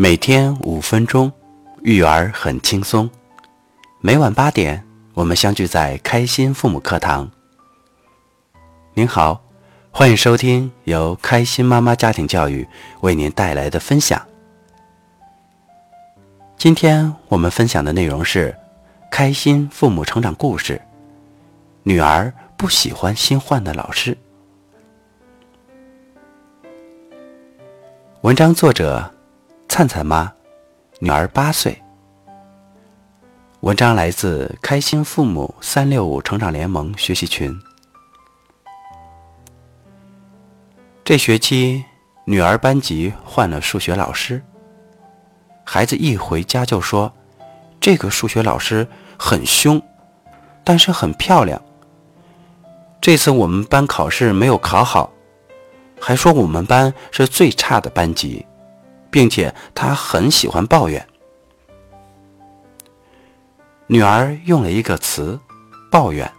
每天五分钟，育儿很轻松。每晚八点，我们相聚在开心父母课堂。您好，欢迎收听由开心妈妈家庭教育为您带来的分享。今天我们分享的内容是开心父母成长故事。女儿不喜欢新换的老师。文章作者：灿灿妈，女儿八岁。文章来自开心父母三六五成长联盟学习群。这学期，女儿班级换了数学老师。孩子一回家就说：“这个数学老师很凶，但是很漂亮。这次我们班考试没有考好。”还说我们班是最差的班级，并且他很喜欢抱怨。女儿用了一个词“抱怨”。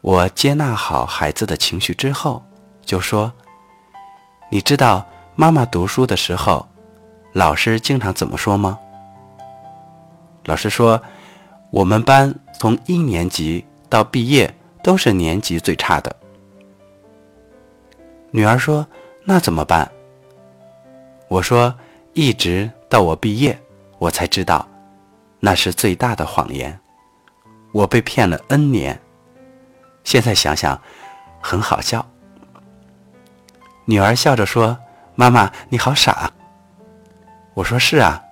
我接纳好孩子的情绪之后，就说：“你知道妈妈读书的时候，老师经常怎么说吗？”老师说：“我们班从一年级到毕业都是年级最差的。”女儿说：“那怎么办？”我说：“一直到我毕业，我才知道，那是最大的谎言。我被骗了 N 年，现在想想，很好笑。”女儿笑着说：“妈妈，你好傻。”我说：“是啊，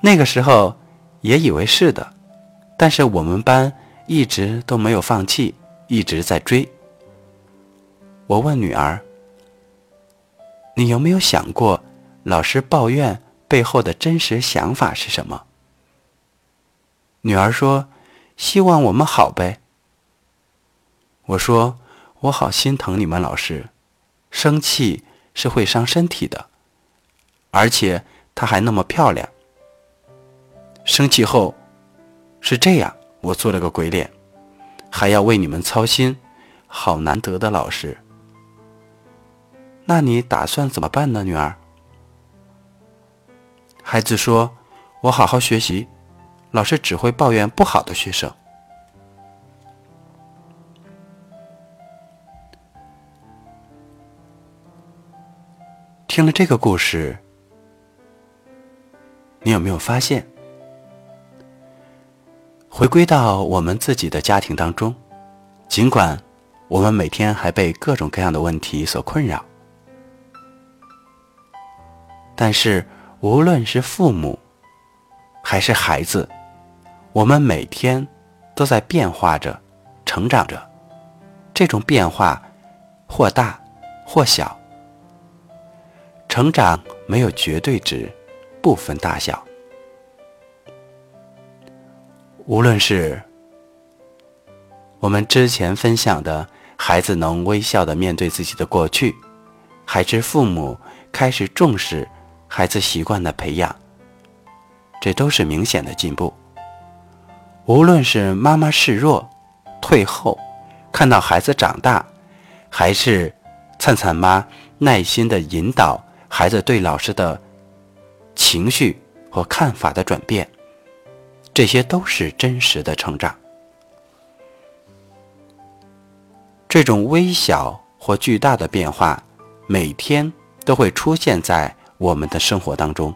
那个时候也以为是的，但是我们班一直都没有放弃，一直在追。”我问女儿：“你有没有想过，老师抱怨背后的真实想法是什么？”女儿说：“希望我们好呗。”我说：“我好心疼你们老师，生气是会伤身体的，而且她还那么漂亮。生气后是这样，我做了个鬼脸，还要为你们操心，好难得的老师。”那你打算怎么办呢，女儿？孩子说：“我好好学习，老师只会抱怨不好的学生。”听了这个故事，你有没有发现，回归到我们自己的家庭当中，尽管我们每天还被各种各样的问题所困扰。但是，无论是父母，还是孩子，我们每天都在变化着、成长着。这种变化或大或小，成长没有绝对值，不分大小。无论是我们之前分享的孩子能微笑的面对自己的过去，还是父母开始重视。孩子习惯的培养，这都是明显的进步。无论是妈妈示弱、退后，看到孩子长大，还是灿灿妈耐心的引导孩子对老师的情绪和看法的转变，这些都是真实的成长。这种微小或巨大的变化，每天都会出现在。我们的生活当中，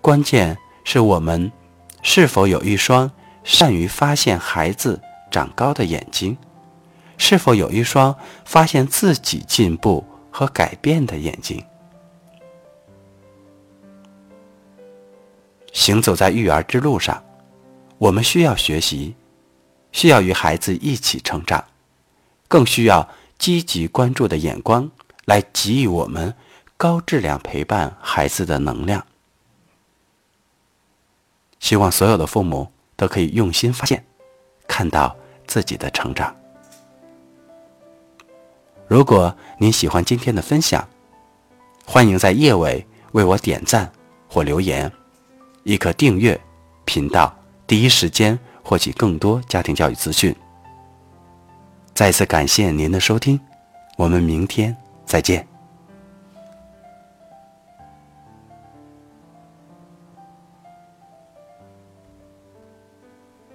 关键是我们是否有一双善于发现孩子长高的眼睛，是否有一双发现自己进步和改变的眼睛。行走在育儿之路上，我们需要学习，需要与孩子一起成长，更需要积极关注的眼光来给予我们。高质量陪伴孩子的能量，希望所有的父母都可以用心发现，看到自己的成长。如果您喜欢今天的分享，欢迎在页尾为我点赞或留言，亦可订阅频道，第一时间获取更多家庭教育资讯。再次感谢您的收听，我们明天再见。